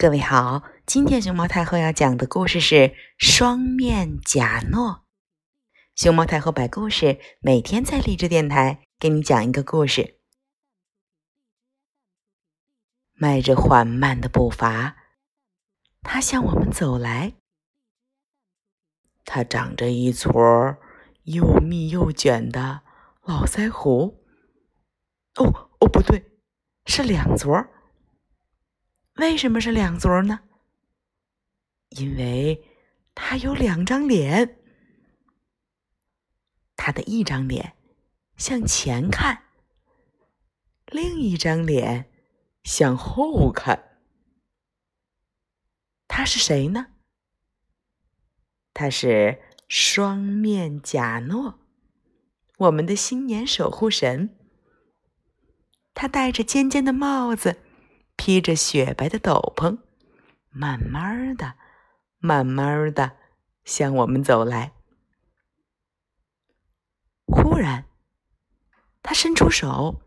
各位好，今天熊猫太后要讲的故事是《双面贾诺》。熊猫太后摆故事，每天在励志电台给你讲一个故事。迈着缓慢的步伐，他向我们走来。他长着一撮又密又卷的络腮胡。哦哦，不对，是两撮儿。为什么是两撮呢？因为他有两张脸，他的一张脸向前看，另一张脸向后看。他是谁呢？他是双面贾诺，我们的新年守护神。他戴着尖尖的帽子。披着雪白的斗篷，慢慢的、慢慢的向我们走来。忽然，他伸出手，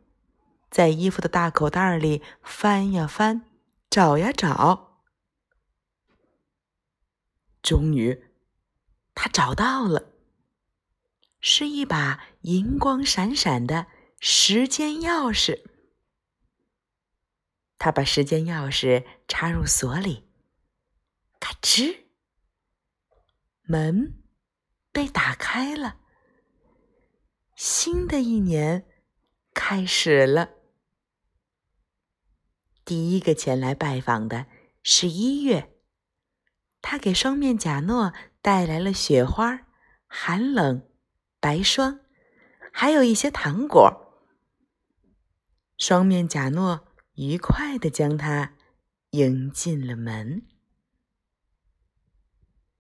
在衣服的大口袋里翻呀翻，找呀找。终于，他找到了，是一把银光闪闪的时间钥匙。他把时间钥匙插入锁里，咔吱，门被打开了。新的一年开始了。第一个前来拜访的是一月，他给双面贾诺带来了雪花、寒冷、白霜，还有一些糖果。双面贾诺。愉快地将他迎进了门。